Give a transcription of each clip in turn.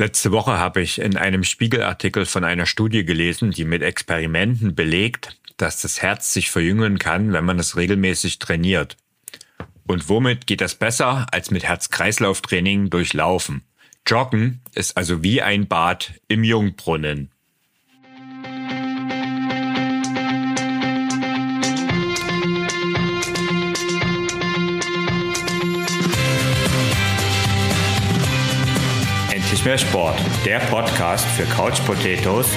Letzte Woche habe ich in einem Spiegelartikel von einer Studie gelesen, die mit Experimenten belegt, dass das Herz sich verjüngen kann, wenn man es regelmäßig trainiert. Und womit geht das besser als mit Herz-Kreislauf-Training durch? Joggen ist also wie ein Bad im Jungbrunnen. Endlich mehr Sport, der Podcast für Couch Potatoes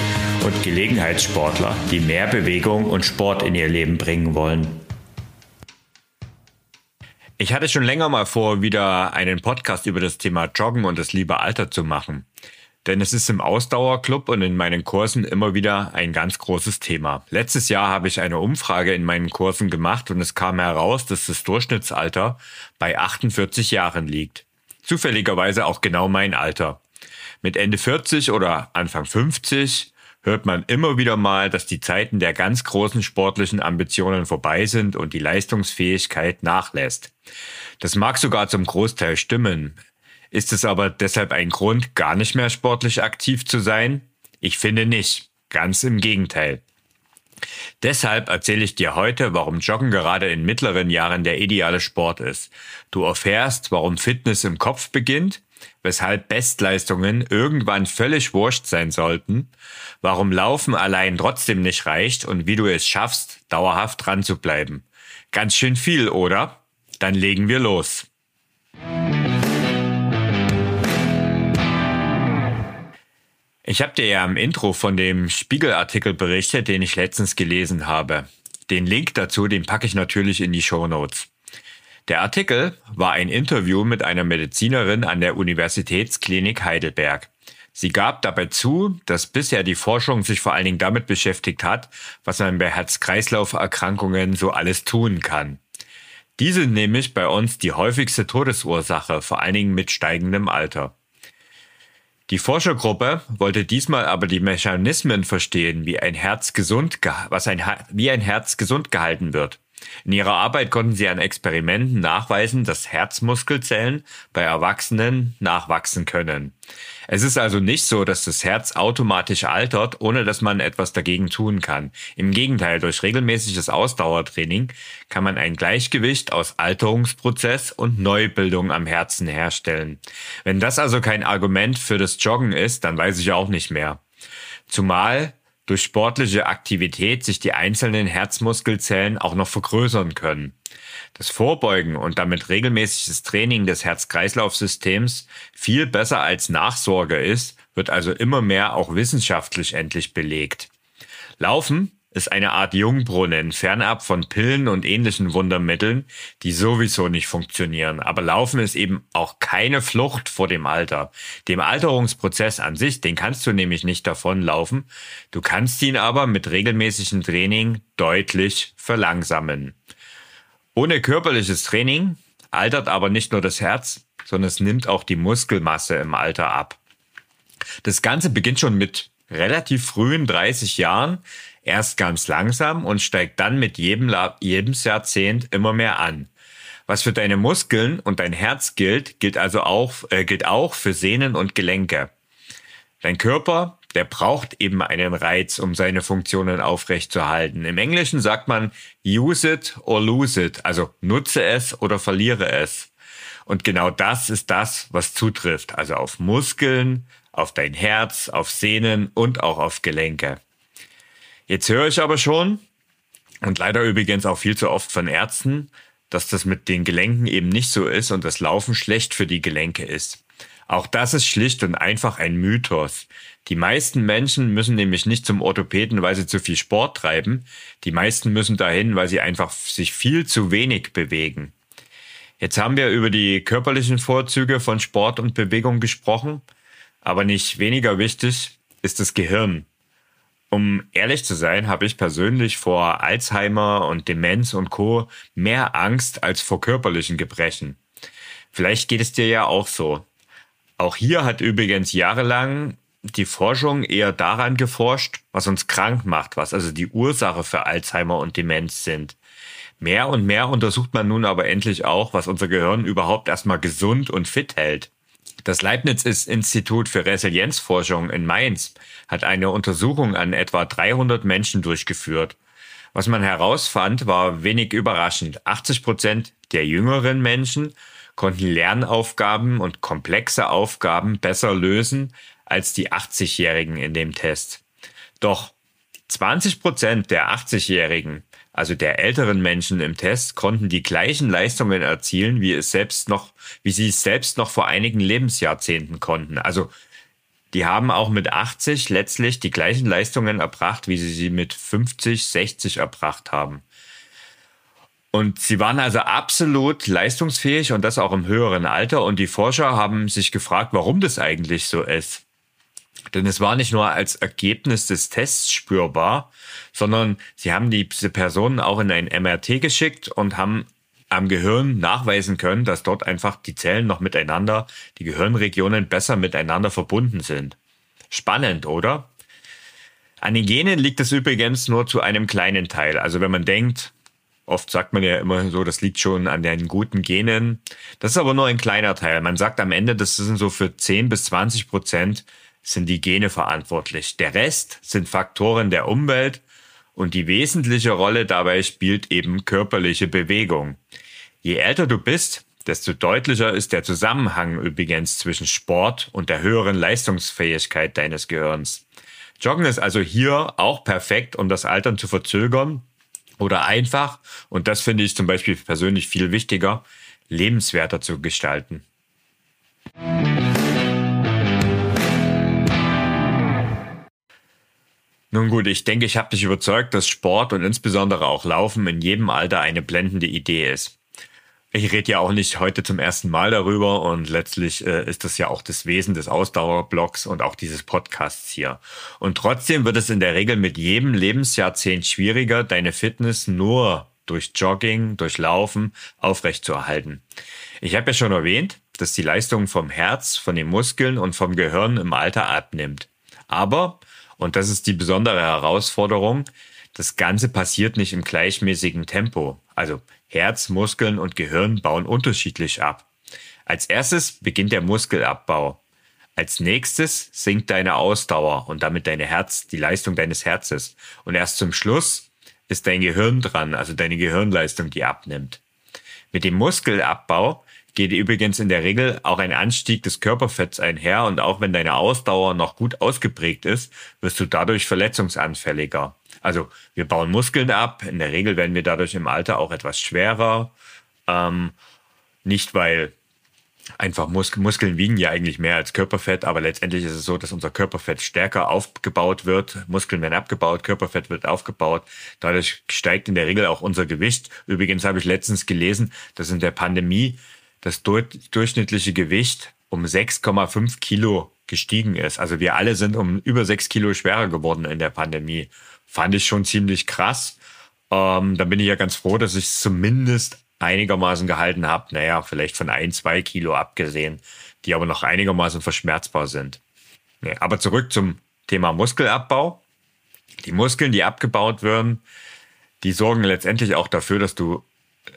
und Gelegenheitssportler, die mehr Bewegung und Sport in ihr Leben bringen wollen. Ich hatte schon länger mal vor, wieder einen Podcast über das Thema Joggen und das liebe Alter zu machen. Denn es ist im Ausdauerclub und in meinen Kursen immer wieder ein ganz großes Thema. Letztes Jahr habe ich eine Umfrage in meinen Kursen gemacht und es kam heraus, dass das Durchschnittsalter bei 48 Jahren liegt. Zufälligerweise auch genau mein Alter. Mit Ende 40 oder Anfang 50 hört man immer wieder mal, dass die Zeiten der ganz großen sportlichen Ambitionen vorbei sind und die Leistungsfähigkeit nachlässt. Das mag sogar zum Großteil stimmen. Ist es aber deshalb ein Grund, gar nicht mehr sportlich aktiv zu sein? Ich finde nicht. Ganz im Gegenteil. Deshalb erzähle ich dir heute, warum Joggen gerade in mittleren Jahren der ideale Sport ist. Du erfährst, warum Fitness im Kopf beginnt weshalb Bestleistungen irgendwann völlig wurscht sein sollten, warum Laufen allein trotzdem nicht reicht und wie du es schaffst, dauerhaft dran zu bleiben. Ganz schön viel, oder? Dann legen wir los. Ich habe dir ja im Intro von dem Spiegelartikel berichtet, den ich letztens gelesen habe. Den Link dazu, den packe ich natürlich in die Show Notes. Der Artikel war ein Interview mit einer Medizinerin an der Universitätsklinik Heidelberg. Sie gab dabei zu, dass bisher die Forschung sich vor allen Dingen damit beschäftigt hat, was man bei Herz-Kreislauf-Erkrankungen so alles tun kann. Diese sind nämlich bei uns die häufigste Todesursache, vor allen Dingen mit steigendem Alter. Die Forschergruppe wollte diesmal aber die Mechanismen verstehen, wie ein Herz gesund, was ein, wie ein Herz gesund gehalten wird. In ihrer Arbeit konnten sie an Experimenten nachweisen, dass Herzmuskelzellen bei Erwachsenen nachwachsen können. Es ist also nicht so, dass das Herz automatisch altert, ohne dass man etwas dagegen tun kann. Im Gegenteil, durch regelmäßiges Ausdauertraining kann man ein Gleichgewicht aus Alterungsprozess und Neubildung am Herzen herstellen. Wenn das also kein Argument für das Joggen ist, dann weiß ich auch nicht mehr. Zumal durch sportliche Aktivität sich die einzelnen Herzmuskelzellen auch noch vergrößern können. Das Vorbeugen und damit regelmäßiges Training des Herz-Kreislauf-Systems viel besser als Nachsorge ist, wird also immer mehr auch wissenschaftlich endlich belegt. Laufen ist eine Art Jungbrunnen, fernab von Pillen und ähnlichen Wundermitteln, die sowieso nicht funktionieren. Aber Laufen ist eben auch keine Flucht vor dem Alter. Dem Alterungsprozess an sich, den kannst du nämlich nicht davonlaufen. Du kannst ihn aber mit regelmäßigem Training deutlich verlangsamen. Ohne körperliches Training altert aber nicht nur das Herz, sondern es nimmt auch die Muskelmasse im Alter ab. Das Ganze beginnt schon mit relativ frühen 30 Jahren, erst ganz langsam und steigt dann mit jedem, jedem Jahrzehnt immer mehr an. Was für deine Muskeln und dein Herz gilt, gilt also auch, äh, gilt auch für Sehnen und Gelenke. Dein Körper, der braucht eben einen Reiz, um seine Funktionen aufrechtzuerhalten. Im Englischen sagt man use it or lose it, also nutze es oder verliere es. Und genau das ist das, was zutrifft, also auf Muskeln, auf dein Herz, auf Sehnen und auch auf Gelenke. Jetzt höre ich aber schon, und leider übrigens auch viel zu oft von Ärzten, dass das mit den Gelenken eben nicht so ist und das Laufen schlecht für die Gelenke ist. Auch das ist schlicht und einfach ein Mythos. Die meisten Menschen müssen nämlich nicht zum Orthopäden, weil sie zu viel Sport treiben. Die meisten müssen dahin, weil sie einfach sich viel zu wenig bewegen. Jetzt haben wir über die körperlichen Vorzüge von Sport und Bewegung gesprochen, aber nicht weniger wichtig ist das Gehirn. Um ehrlich zu sein, habe ich persönlich vor Alzheimer und Demenz und Co. mehr Angst als vor körperlichen Gebrechen. Vielleicht geht es dir ja auch so. Auch hier hat übrigens jahrelang die Forschung eher daran geforscht, was uns krank macht, was also die Ursache für Alzheimer und Demenz sind. Mehr und mehr untersucht man nun aber endlich auch, was unser Gehirn überhaupt erstmal gesund und fit hält. Das Leibniz-Institut für Resilienzforschung in Mainz hat eine Untersuchung an etwa 300 Menschen durchgeführt. Was man herausfand, war wenig überraschend. 80 Prozent der jüngeren Menschen konnten Lernaufgaben und komplexe Aufgaben besser lösen als die 80-Jährigen in dem Test. Doch 20 Prozent der 80-Jährigen, also der älteren Menschen im Test, konnten die gleichen Leistungen erzielen, wie es selbst noch, wie sie es selbst noch vor einigen Lebensjahrzehnten konnten. Also die haben auch mit 80 letztlich die gleichen Leistungen erbracht, wie sie sie mit 50, 60 erbracht haben. Und sie waren also absolut leistungsfähig und das auch im höheren Alter. Und die Forscher haben sich gefragt, warum das eigentlich so ist. Denn es war nicht nur als Ergebnis des Tests spürbar, sondern sie haben diese Personen auch in ein MRT geschickt und haben am Gehirn nachweisen können, dass dort einfach die Zellen noch miteinander, die Gehirnregionen besser miteinander verbunden sind. Spannend, oder? An den Genen liegt es übrigens nur zu einem kleinen Teil. Also wenn man denkt, oft sagt man ja immer so, das liegt schon an den guten Genen. Das ist aber nur ein kleiner Teil. Man sagt am Ende, das sind so für 10 bis 20 Prozent sind die Gene verantwortlich. Der Rest sind Faktoren der Umwelt und die wesentliche Rolle dabei spielt eben körperliche Bewegung. Je älter du bist, desto deutlicher ist der Zusammenhang übrigens zwischen Sport und der höheren Leistungsfähigkeit deines Gehirns. Joggen ist also hier auch perfekt, um das Altern zu verzögern oder einfach, und das finde ich zum Beispiel persönlich viel wichtiger, lebenswerter zu gestalten. Nun gut, ich denke, ich habe dich überzeugt, dass Sport und insbesondere auch Laufen in jedem Alter eine blendende Idee ist. Ich rede ja auch nicht heute zum ersten Mal darüber und letztlich äh, ist das ja auch das Wesen des Ausdauerblocks und auch dieses Podcasts hier. Und trotzdem wird es in der Regel mit jedem Lebensjahrzehnt schwieriger, deine Fitness nur durch Jogging, durch Laufen aufrechtzuerhalten. Ich habe ja schon erwähnt, dass die Leistung vom Herz, von den Muskeln und vom Gehirn im Alter abnimmt. Aber und das ist die besondere Herausforderung. Das Ganze passiert nicht im gleichmäßigen Tempo. Also Herz, Muskeln und Gehirn bauen unterschiedlich ab. Als erstes beginnt der Muskelabbau. Als nächstes sinkt deine Ausdauer und damit deine Herz, die Leistung deines Herzes. Und erst zum Schluss ist dein Gehirn dran, also deine Gehirnleistung, die abnimmt. Mit dem Muskelabbau geht übrigens in der Regel auch ein Anstieg des Körperfetts einher und auch wenn deine Ausdauer noch gut ausgeprägt ist, wirst du dadurch verletzungsanfälliger. Also wir bauen Muskeln ab, in der Regel werden wir dadurch im Alter auch etwas schwerer. Ähm, nicht weil einfach Mus Muskeln wiegen ja eigentlich mehr als Körperfett, aber letztendlich ist es so, dass unser Körperfett stärker aufgebaut wird. Muskeln werden abgebaut, Körperfett wird aufgebaut. Dadurch steigt in der Regel auch unser Gewicht. Übrigens habe ich letztens gelesen, dass in der Pandemie das durchschnittliche Gewicht um 6,5 Kilo gestiegen ist. Also wir alle sind um über 6 Kilo schwerer geworden in der Pandemie. Fand ich schon ziemlich krass. Ähm, da bin ich ja ganz froh, dass ich es zumindest einigermaßen gehalten habe. Naja, vielleicht von ein, zwei Kilo abgesehen, die aber noch einigermaßen verschmerzbar sind. Nee, aber zurück zum Thema Muskelabbau. Die Muskeln, die abgebaut werden, die sorgen letztendlich auch dafür, dass du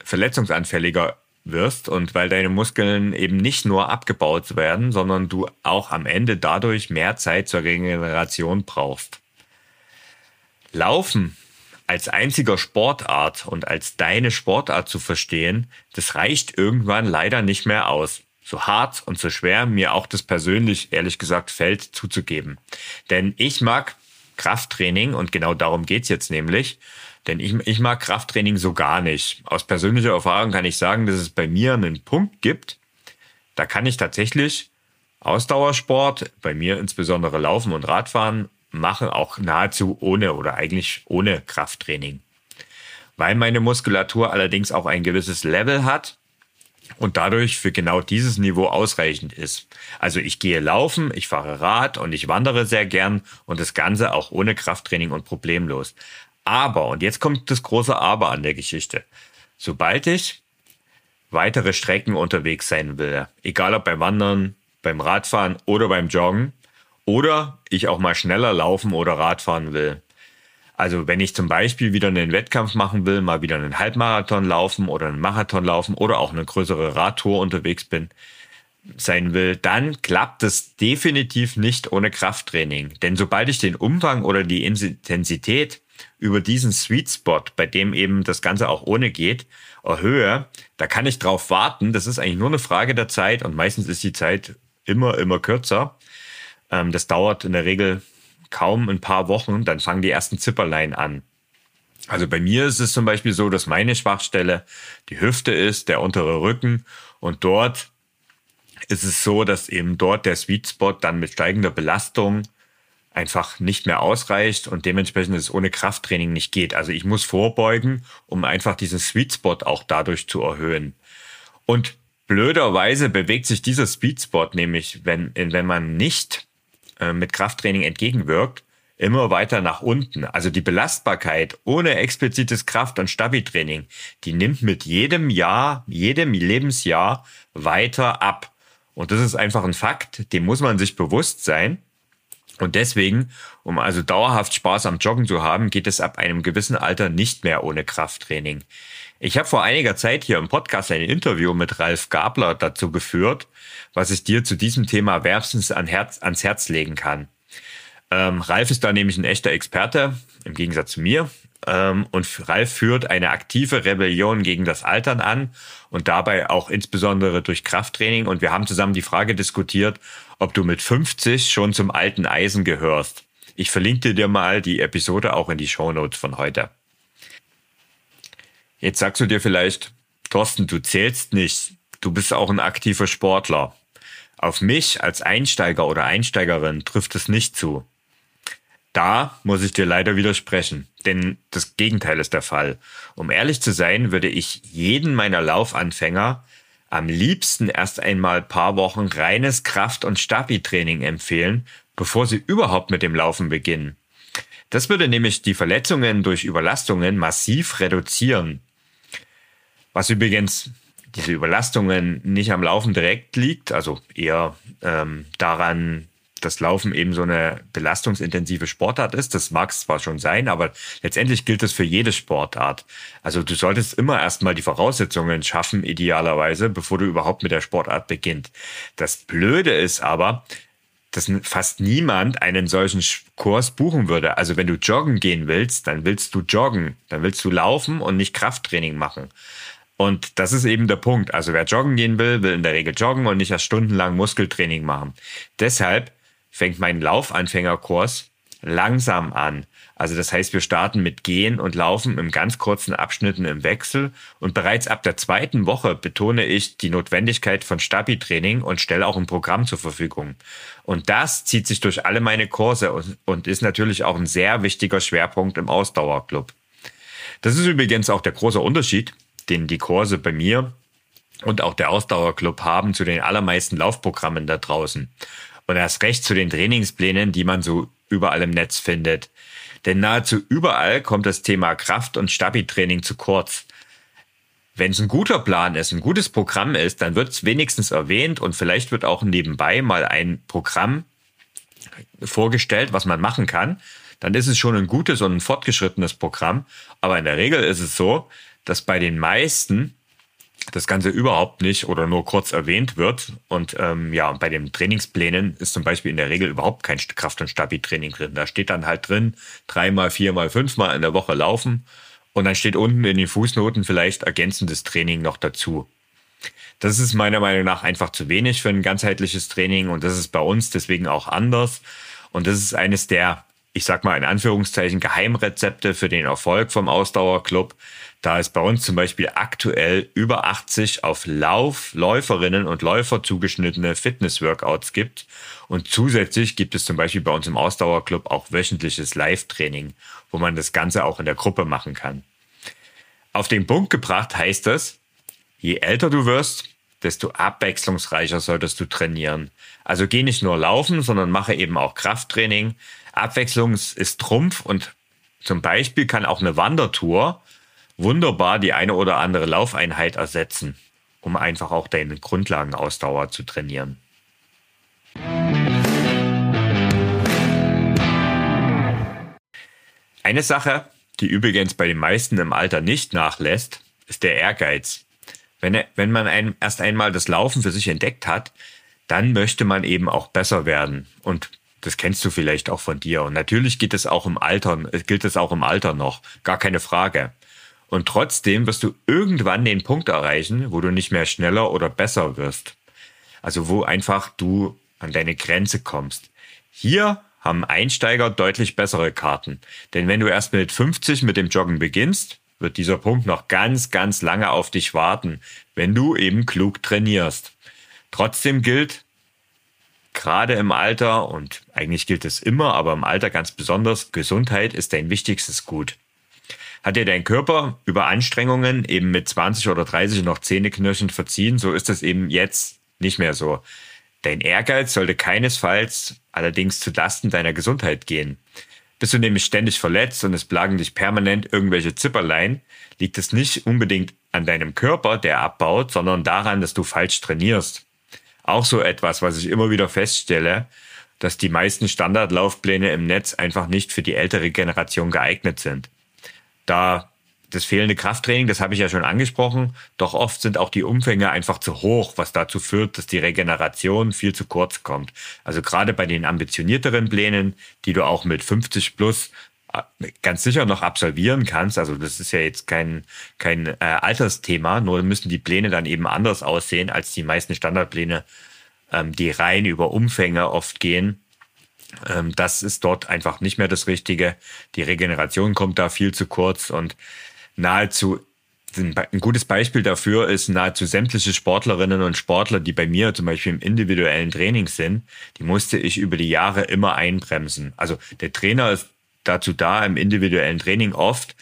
verletzungsanfälliger wirst und weil deine Muskeln eben nicht nur abgebaut werden, sondern du auch am Ende dadurch mehr Zeit zur Regeneration brauchst. Laufen als einziger Sportart und als deine Sportart zu verstehen, das reicht irgendwann leider nicht mehr aus. So hart und so schwer mir auch das persönlich, ehrlich gesagt, fällt zuzugeben. Denn ich mag Krafttraining und genau darum geht's jetzt nämlich. Denn ich, ich mag Krafttraining so gar nicht. Aus persönlicher Erfahrung kann ich sagen, dass es bei mir einen Punkt gibt, da kann ich tatsächlich Ausdauersport, bei mir insbesondere Laufen und Radfahren, machen, auch nahezu ohne oder eigentlich ohne Krafttraining. Weil meine Muskulatur allerdings auch ein gewisses Level hat und dadurch für genau dieses Niveau ausreichend ist. Also ich gehe laufen, ich fahre Rad und ich wandere sehr gern und das Ganze auch ohne Krafttraining und problemlos. Aber, und jetzt kommt das große Aber an der Geschichte. Sobald ich weitere Strecken unterwegs sein will, egal ob beim Wandern, beim Radfahren oder beim Joggen, oder ich auch mal schneller laufen oder Radfahren will. Also wenn ich zum Beispiel wieder einen Wettkampf machen will, mal wieder einen Halbmarathon laufen oder einen Marathon laufen oder auch eine größere Radtour unterwegs bin, sein will, dann klappt es definitiv nicht ohne Krafttraining. Denn sobald ich den Umfang oder die Intensität über diesen Sweet Spot, bei dem eben das Ganze auch ohne geht, erhöhe, da kann ich drauf warten. Das ist eigentlich nur eine Frage der Zeit und meistens ist die Zeit immer, immer kürzer. Ähm, das dauert in der Regel kaum ein paar Wochen, dann fangen die ersten Zipperlein an. Also bei mir ist es zum Beispiel so, dass meine Schwachstelle die Hüfte ist, der untere Rücken und dort ist es so, dass eben dort der Sweet Spot dann mit steigender Belastung einfach nicht mehr ausreicht und dementsprechend es ohne Krafttraining nicht geht. Also ich muss vorbeugen, um einfach diesen Sweet Spot auch dadurch zu erhöhen. Und blöderweise bewegt sich dieser Sweet Spot nämlich, wenn, wenn man nicht äh, mit Krafttraining entgegenwirkt, immer weiter nach unten. Also die Belastbarkeit ohne explizites Kraft- und Stabi-Training, die nimmt mit jedem Jahr, jedem Lebensjahr weiter ab. Und das ist einfach ein Fakt, dem muss man sich bewusst sein. Und deswegen, um also dauerhaft Spaß am Joggen zu haben, geht es ab einem gewissen Alter nicht mehr ohne Krafttraining. Ich habe vor einiger Zeit hier im Podcast ein Interview mit Ralf Gabler dazu geführt, was ich dir zu diesem Thema wärmstens ans Herz legen kann. Ähm, Ralf ist da nämlich ein echter Experte, im Gegensatz zu mir. Ähm, und Ralf führt eine aktive Rebellion gegen das Altern an und dabei auch insbesondere durch Krafttraining. Und wir haben zusammen die Frage diskutiert, ob du mit 50 schon zum alten Eisen gehörst. Ich verlinke dir mal die Episode auch in die Shownotes von heute. Jetzt sagst du dir vielleicht, Thorsten, du zählst nicht. Du bist auch ein aktiver Sportler. Auf mich als Einsteiger oder Einsteigerin trifft es nicht zu. Da muss ich dir leider widersprechen, denn das Gegenteil ist der Fall. Um ehrlich zu sein, würde ich jeden meiner Laufanfänger am liebsten erst einmal paar Wochen reines Kraft- und Stabi-Training empfehlen, bevor sie überhaupt mit dem Laufen beginnen. Das würde nämlich die Verletzungen durch Überlastungen massiv reduzieren. Was übrigens diese Überlastungen nicht am Laufen direkt liegt, also eher ähm, daran, dass Laufen eben so eine belastungsintensive Sportart ist. Das mag es zwar schon sein, aber letztendlich gilt das für jede Sportart. Also du solltest immer erstmal die Voraussetzungen schaffen, idealerweise, bevor du überhaupt mit der Sportart beginnt. Das Blöde ist aber, dass fast niemand einen solchen Kurs buchen würde. Also wenn du joggen gehen willst, dann willst du joggen, dann willst du laufen und nicht Krafttraining machen. Und das ist eben der Punkt. Also wer joggen gehen will, will in der Regel joggen und nicht erst stundenlang Muskeltraining machen. Deshalb fängt mein Laufanfängerkurs langsam an. Also das heißt, wir starten mit Gehen und Laufen im ganz kurzen Abschnitten im Wechsel und bereits ab der zweiten Woche betone ich die Notwendigkeit von Stabi-Training und stelle auch ein Programm zur Verfügung. Und das zieht sich durch alle meine Kurse und ist natürlich auch ein sehr wichtiger Schwerpunkt im Ausdauerclub. Das ist übrigens auch der große Unterschied, den die Kurse bei mir und auch der Ausdauerclub haben zu den allermeisten Laufprogrammen da draußen. Und erst recht zu den Trainingsplänen, die man so überall im Netz findet. Denn nahezu überall kommt das Thema Kraft- und Stabi-Training zu kurz. Wenn es ein guter Plan ist, ein gutes Programm ist, dann wird es wenigstens erwähnt und vielleicht wird auch nebenbei mal ein Programm vorgestellt, was man machen kann. Dann ist es schon ein gutes und ein fortgeschrittenes Programm. Aber in der Regel ist es so, dass bei den meisten das Ganze überhaupt nicht oder nur kurz erwähnt wird. Und ähm, ja, bei den Trainingsplänen ist zum Beispiel in der Regel überhaupt kein Kraft- und Stabi-Training drin. Da steht dann halt drin, dreimal, viermal, fünfmal in der Woche laufen. Und dann steht unten in den Fußnoten vielleicht ergänzendes Training noch dazu. Das ist meiner Meinung nach einfach zu wenig für ein ganzheitliches Training und das ist bei uns deswegen auch anders. Und das ist eines der, ich sag mal in Anführungszeichen, Geheimrezepte für den Erfolg vom Ausdauerclub, da es bei uns zum Beispiel aktuell über 80 auf Lauf, Läuferinnen und Läufer zugeschnittene Fitness-Workouts gibt. Und zusätzlich gibt es zum Beispiel bei uns im Ausdauerclub auch wöchentliches Live-Training, wo man das Ganze auch in der Gruppe machen kann. Auf den Punkt gebracht heißt das, je älter du wirst, desto abwechslungsreicher solltest du trainieren. Also geh nicht nur laufen, sondern mache eben auch Krafttraining. Abwechslung ist Trumpf und zum Beispiel kann auch eine Wandertour wunderbar die eine oder andere Laufeinheit ersetzen, um einfach auch deine Grundlagenausdauer zu trainieren. Eine Sache, die übrigens bei den meisten im Alter nicht nachlässt, ist der Ehrgeiz. Wenn, wenn man ein, erst einmal das Laufen für sich entdeckt hat, dann möchte man eben auch besser werden. Und das kennst du vielleicht auch von dir. Und natürlich geht es auch im Alter, gilt es auch im Alter noch. Gar keine Frage. Und trotzdem wirst du irgendwann den Punkt erreichen, wo du nicht mehr schneller oder besser wirst. Also wo einfach du an deine Grenze kommst. Hier haben Einsteiger deutlich bessere Karten. Denn wenn du erst mit 50 mit dem Joggen beginnst, wird dieser Punkt noch ganz, ganz lange auf dich warten, wenn du eben klug trainierst. Trotzdem gilt, gerade im Alter, und eigentlich gilt es immer, aber im Alter ganz besonders, Gesundheit ist dein wichtigstes Gut. Hat dir dein Körper über Anstrengungen eben mit 20 oder 30 noch Zähneknirschen verziehen, so ist es eben jetzt nicht mehr so. Dein Ehrgeiz sollte keinesfalls allerdings zu Lasten deiner Gesundheit gehen. Bist du nämlich ständig verletzt und es plagen dich permanent irgendwelche Zipperlein, liegt es nicht unbedingt an deinem Körper, der abbaut, sondern daran, dass du falsch trainierst. Auch so etwas, was ich immer wieder feststelle, dass die meisten Standardlaufpläne im Netz einfach nicht für die ältere Generation geeignet sind. Da das fehlende Krafttraining, das habe ich ja schon angesprochen, doch oft sind auch die Umfänge einfach zu hoch, was dazu führt, dass die Regeneration viel zu kurz kommt. Also gerade bei den ambitionierteren Plänen, die du auch mit 50 plus äh, ganz sicher noch absolvieren kannst. Also das ist ja jetzt kein, kein äh, Altersthema, nur müssen die Pläne dann eben anders aussehen als die meisten Standardpläne, ähm, die rein über Umfänge oft gehen. Ähm, das ist dort einfach nicht mehr das Richtige. Die Regeneration kommt da viel zu kurz und nahezu ein gutes Beispiel dafür ist nahezu sämtliche Sportlerinnen und Sportler, die bei mir zum Beispiel im individuellen Training sind, die musste ich über die Jahre immer einbremsen. Also der Trainer ist dazu da, im individuellen Training oft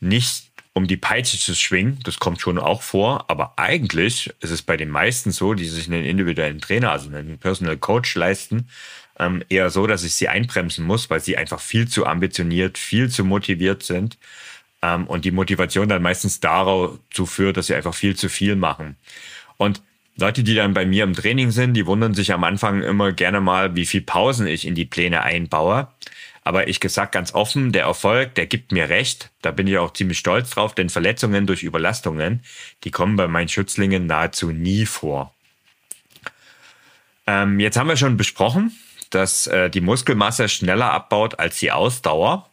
nicht um die Peitsche zu schwingen, das kommt schon auch vor, aber eigentlich ist es bei den meisten so, die sich einen individuellen Trainer, also einen Personal Coach leisten, ähm, eher so, dass ich sie einbremsen muss, weil sie einfach viel zu ambitioniert, viel zu motiviert sind ähm, und die Motivation dann meistens dazu führt, dass sie einfach viel zu viel machen. Und Leute, die dann bei mir im Training sind, die wundern sich am Anfang immer gerne mal, wie viel Pausen ich in die Pläne einbaue. Aber ich gesagt ganz offen, der Erfolg, der gibt mir recht. Da bin ich auch ziemlich stolz drauf, denn Verletzungen durch Überlastungen, die kommen bei meinen Schützlingen nahezu nie vor. Ähm, jetzt haben wir schon besprochen, dass äh, die Muskelmasse schneller abbaut als die Ausdauer.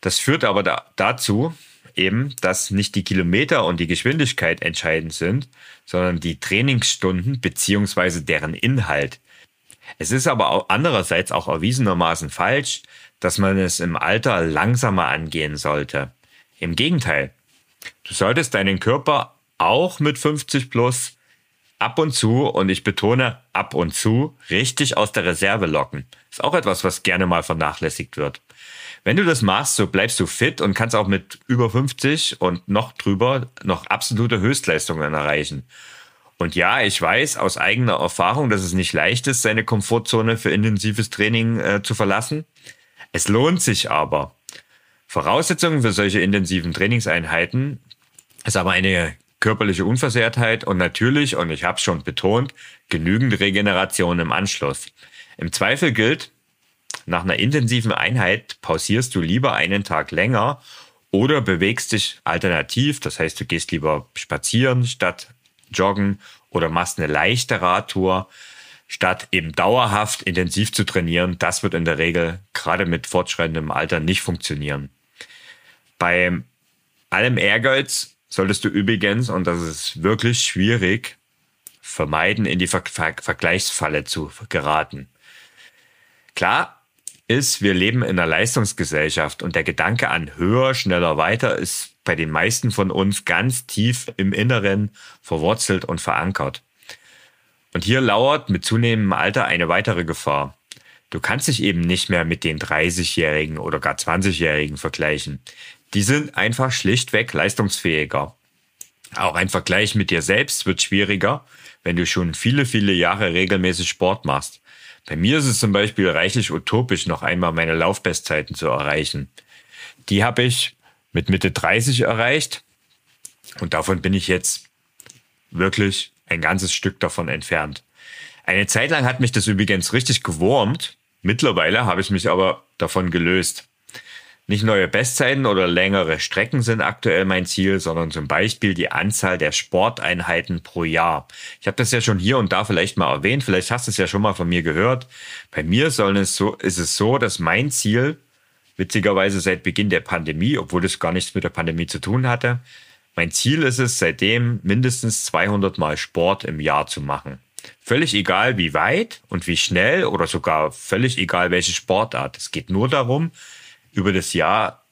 Das führt aber da, dazu eben, dass nicht die Kilometer und die Geschwindigkeit entscheidend sind, sondern die Trainingsstunden beziehungsweise deren Inhalt. Es ist aber auch andererseits auch erwiesenermaßen falsch, dass man es im Alter langsamer angehen sollte. Im Gegenteil, du solltest deinen Körper auch mit 50 plus ab und zu, und ich betone ab und zu, richtig aus der Reserve locken. Ist auch etwas, was gerne mal vernachlässigt wird. Wenn du das machst, so bleibst du fit und kannst auch mit über 50 und noch drüber noch absolute Höchstleistungen erreichen. Und ja, ich weiß aus eigener Erfahrung, dass es nicht leicht ist, seine Komfortzone für intensives Training äh, zu verlassen. Es lohnt sich aber. Voraussetzungen für solche intensiven Trainingseinheiten ist aber eine körperliche Unversehrtheit und natürlich, und ich habe es schon betont, genügend Regeneration im Anschluss. Im Zweifel gilt, nach einer intensiven Einheit pausierst du lieber einen Tag länger oder bewegst dich alternativ. Das heißt, du gehst lieber spazieren statt joggen oder machst eine leichte Radtour statt eben dauerhaft intensiv zu trainieren. Das wird in der Regel gerade mit fortschreitendem Alter nicht funktionieren. Bei allem Ehrgeiz solltest du übrigens, und das ist wirklich schwierig, vermeiden, in die Ver Ver Vergleichsfalle zu geraten. Klar, ist, wir leben in einer Leistungsgesellschaft und der Gedanke an höher, schneller, weiter ist bei den meisten von uns ganz tief im Inneren verwurzelt und verankert. Und hier lauert mit zunehmendem Alter eine weitere Gefahr. Du kannst dich eben nicht mehr mit den 30-Jährigen oder gar 20-Jährigen vergleichen. Die sind einfach schlichtweg leistungsfähiger. Auch ein Vergleich mit dir selbst wird schwieriger, wenn du schon viele, viele Jahre regelmäßig Sport machst. Bei mir ist es zum Beispiel reichlich utopisch, noch einmal meine Laufbestzeiten zu erreichen. Die habe ich mit Mitte 30 erreicht und davon bin ich jetzt wirklich ein ganzes Stück davon entfernt. Eine Zeit lang hat mich das übrigens richtig gewurmt. Mittlerweile habe ich mich aber davon gelöst. Nicht neue Bestzeiten oder längere Strecken sind aktuell mein Ziel, sondern zum Beispiel die Anzahl der Sporteinheiten pro Jahr. Ich habe das ja schon hier und da vielleicht mal erwähnt, vielleicht hast du es ja schon mal von mir gehört. Bei mir soll es so, ist es so, dass mein Ziel, witzigerweise seit Beginn der Pandemie, obwohl das gar nichts mit der Pandemie zu tun hatte, mein Ziel ist es, seitdem mindestens 200 Mal Sport im Jahr zu machen. Völlig egal, wie weit und wie schnell oder sogar völlig egal, welche Sportart. Es geht nur darum, über das Jahr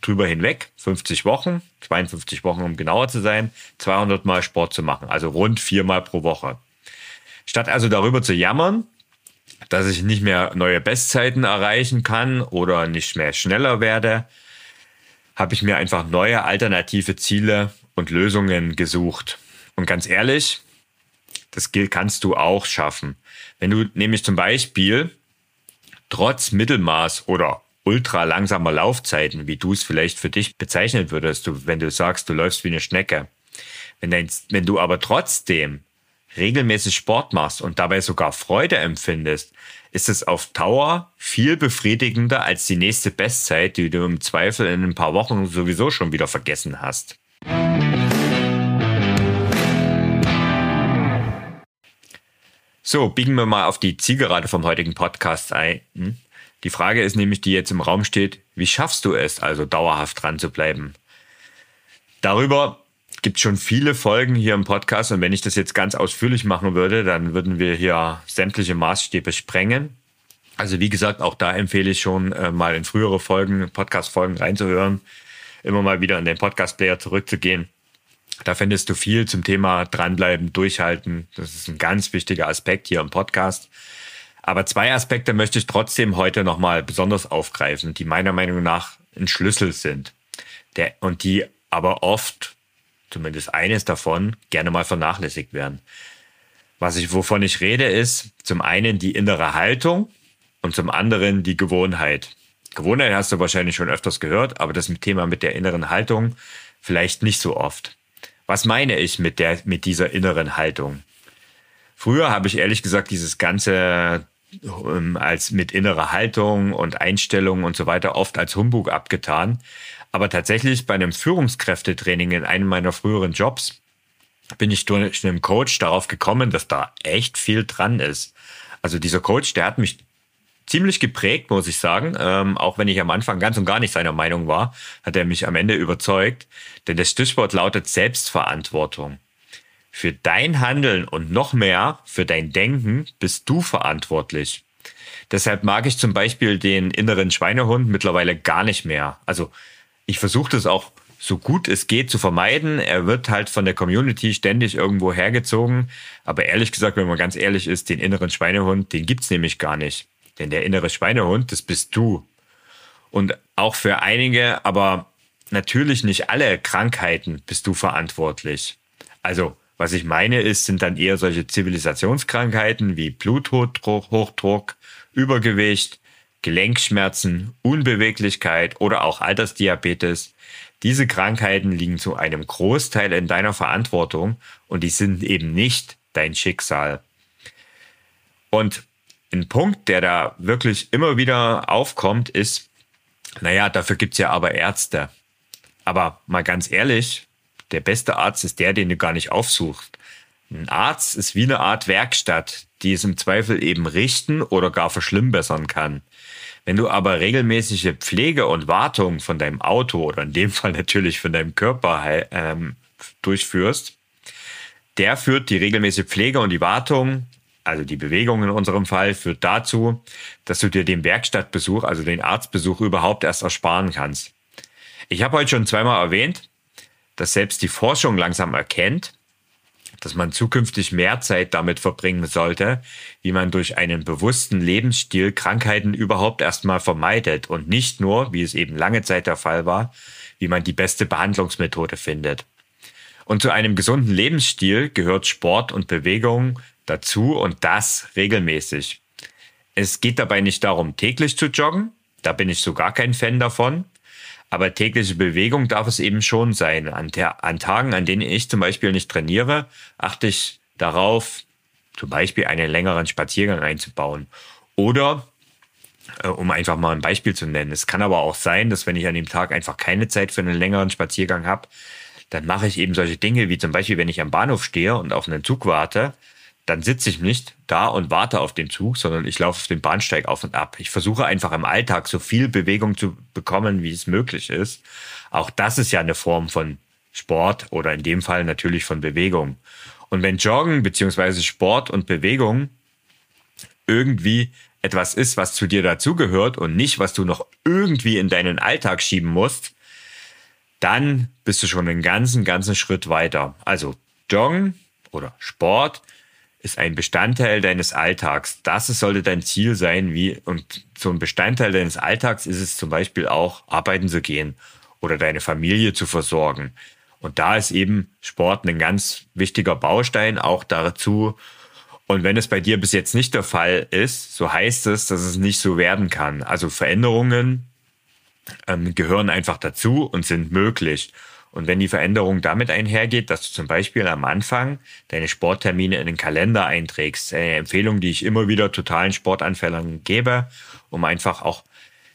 drüber hinweg, 50 Wochen, 52 Wochen, um genauer zu sein, 200 Mal Sport zu machen, also rund viermal pro Woche. Statt also darüber zu jammern, dass ich nicht mehr neue Bestzeiten erreichen kann oder nicht mehr schneller werde, habe ich mir einfach neue alternative Ziele und Lösungen gesucht. Und ganz ehrlich, das kannst du auch schaffen. Wenn du nämlich zum Beispiel trotz Mittelmaß oder ultra langsamer Laufzeiten, wie du es vielleicht für dich bezeichnen würdest, du, wenn du sagst, du läufst wie eine Schnecke. Wenn, dein, wenn du aber trotzdem regelmäßig Sport machst und dabei sogar Freude empfindest, ist es auf Dauer viel befriedigender als die nächste Bestzeit, die du im Zweifel in ein paar Wochen sowieso schon wieder vergessen hast. So, biegen wir mal auf die Zielgerade vom heutigen Podcast ein. Die Frage ist nämlich, die jetzt im Raum steht, wie schaffst du es also dauerhaft dran zu bleiben? Darüber gibt es schon viele Folgen hier im Podcast und wenn ich das jetzt ganz ausführlich machen würde, dann würden wir hier sämtliche Maßstäbe sprengen. Also wie gesagt, auch da empfehle ich schon äh, mal in frühere Folgen, Podcast-Folgen reinzuhören, immer mal wieder in den Podcast-Player zurückzugehen. Da findest du viel zum Thema dranbleiben, durchhalten. Das ist ein ganz wichtiger Aspekt hier im Podcast. Aber zwei Aspekte möchte ich trotzdem heute nochmal besonders aufgreifen, die meiner Meinung nach ein Schlüssel sind. Der, und die aber oft, zumindest eines davon, gerne mal vernachlässigt werden. Was ich, wovon ich rede, ist zum einen die innere Haltung und zum anderen die Gewohnheit. Gewohnheit hast du wahrscheinlich schon öfters gehört, aber das Thema mit der inneren Haltung vielleicht nicht so oft. Was meine ich mit der, mit dieser inneren Haltung? Früher habe ich ehrlich gesagt dieses ganze als mit innerer Haltung und Einstellung und so weiter oft als Humbug abgetan. Aber tatsächlich bei einem Führungskräftetraining in einem meiner früheren Jobs bin ich durch einen Coach darauf gekommen, dass da echt viel dran ist. Also dieser Coach, der hat mich ziemlich geprägt, muss ich sagen. Ähm, auch wenn ich am Anfang ganz und gar nicht seiner Meinung war, hat er mich am Ende überzeugt. Denn das Stichwort lautet Selbstverantwortung. Für dein Handeln und noch mehr für dein Denken bist du verantwortlich. Deshalb mag ich zum Beispiel den inneren Schweinehund mittlerweile gar nicht mehr. Also ich versuche das auch so gut es geht zu vermeiden. Er wird halt von der Community ständig irgendwo hergezogen. Aber ehrlich gesagt, wenn man ganz ehrlich ist, den inneren Schweinehund, den gibt's nämlich gar nicht. Denn der innere Schweinehund, das bist du. Und auch für einige, aber natürlich nicht alle Krankheiten bist du verantwortlich. Also was ich meine ist, sind dann eher solche Zivilisationskrankheiten wie Bluthochdruck, Hochdruck, Übergewicht, Gelenkschmerzen, Unbeweglichkeit oder auch Altersdiabetes. Diese Krankheiten liegen zu einem Großteil in deiner Verantwortung und die sind eben nicht dein Schicksal. Und ein Punkt, der da wirklich immer wieder aufkommt, ist, naja, dafür gibt's ja aber Ärzte. Aber mal ganz ehrlich, der beste Arzt ist der, den du gar nicht aufsuchst. Ein Arzt ist wie eine Art Werkstatt, die es im Zweifel eben richten oder gar verschlimmbessern kann. Wenn du aber regelmäßige Pflege und Wartung von deinem Auto oder in dem Fall natürlich von deinem Körper ähm, durchführst, der führt die regelmäßige Pflege und die Wartung, also die Bewegung in unserem Fall, führt dazu, dass du dir den Werkstattbesuch, also den Arztbesuch überhaupt erst ersparen kannst. Ich habe heute schon zweimal erwähnt, dass selbst die Forschung langsam erkennt, dass man zukünftig mehr Zeit damit verbringen sollte, wie man durch einen bewussten Lebensstil Krankheiten überhaupt erstmal vermeidet und nicht nur, wie es eben lange Zeit der Fall war, wie man die beste Behandlungsmethode findet. Und zu einem gesunden Lebensstil gehört Sport und Bewegung dazu und das regelmäßig. Es geht dabei nicht darum, täglich zu joggen, da bin ich so gar kein Fan davon, aber tägliche Bewegung darf es eben schon sein. An, an Tagen, an denen ich zum Beispiel nicht trainiere, achte ich darauf, zum Beispiel einen längeren Spaziergang einzubauen. Oder Äh, um einfach mal ein Beispiel zu nennen. Es kann aber auch sein, dass wenn ich an dem Tag einfach keine Zeit für einen längeren Spaziergang habe, dann mache ich eben solche Dinge, wie zum Beispiel, wenn ich am Bahnhof stehe und auf einen Zug warte, dann sitze ich nicht da und warte auf den Zug, sondern ich laufe auf den Bahnsteig auf und ab. Ich versuche einfach im Alltag so viel Bewegung zu bekommen, wie es möglich ist. Auch das ist ja eine Form von Sport oder in dem Fall natürlich von Bewegung. Und wenn Joggen beziehungsweise Sport und Bewegung irgendwie etwas ist, was zu dir dazugehört und nicht, was du noch irgendwie in deinen Alltag schieben musst, dann bist du schon einen ganzen, ganzen Schritt weiter. Also Joggen oder Sport ist ein Bestandteil deines Alltags. Das sollte dein Ziel sein, wie, und ein Bestandteil deines Alltags ist es zum Beispiel auch, arbeiten zu gehen oder deine Familie zu versorgen. Und da ist eben Sport ein ganz wichtiger Baustein auch dazu. Und wenn es bei dir bis jetzt nicht der Fall ist, so heißt es, dass es nicht so werden kann. Also Veränderungen ähm, gehören einfach dazu und sind möglich. Und wenn die Veränderung damit einhergeht, dass du zum Beispiel am Anfang deine Sporttermine in den Kalender einträgst, eine Empfehlung, die ich immer wieder totalen Sportanfällern gebe, um einfach auch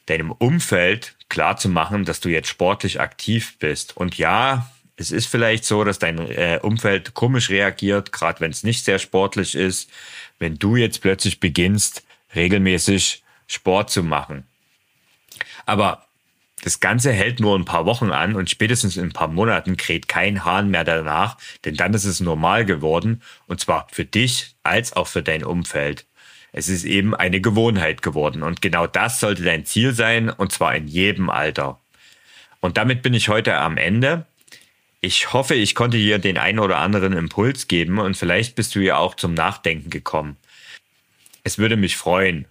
deinem Umfeld klar zu machen, dass du jetzt sportlich aktiv bist. Und ja, es ist vielleicht so, dass dein äh, Umfeld komisch reagiert, gerade wenn es nicht sehr sportlich ist, wenn du jetzt plötzlich beginnst, regelmäßig Sport zu machen. Aber das Ganze hält nur ein paar Wochen an und spätestens in ein paar Monaten kräht kein Hahn mehr danach, denn dann ist es normal geworden und zwar für dich als auch für dein Umfeld. Es ist eben eine Gewohnheit geworden und genau das sollte dein Ziel sein und zwar in jedem Alter. Und damit bin ich heute am Ende. Ich hoffe, ich konnte dir den einen oder anderen Impuls geben und vielleicht bist du ja auch zum Nachdenken gekommen. Es würde mich freuen.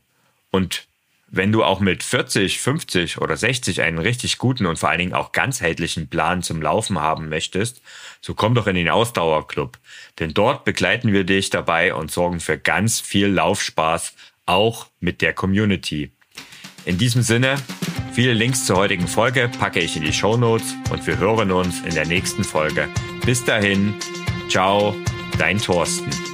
Und wenn du auch mit 40, 50 oder 60 einen richtig guten und vor allen Dingen auch ganzheitlichen Plan zum Laufen haben möchtest, so komm doch in den Ausdauerclub. Denn dort begleiten wir dich dabei und sorgen für ganz viel Laufspaß, auch mit der Community. In diesem Sinne, viele Links zur heutigen Folge packe ich in die Show Notes und wir hören uns in der nächsten Folge. Bis dahin, ciao, dein Thorsten.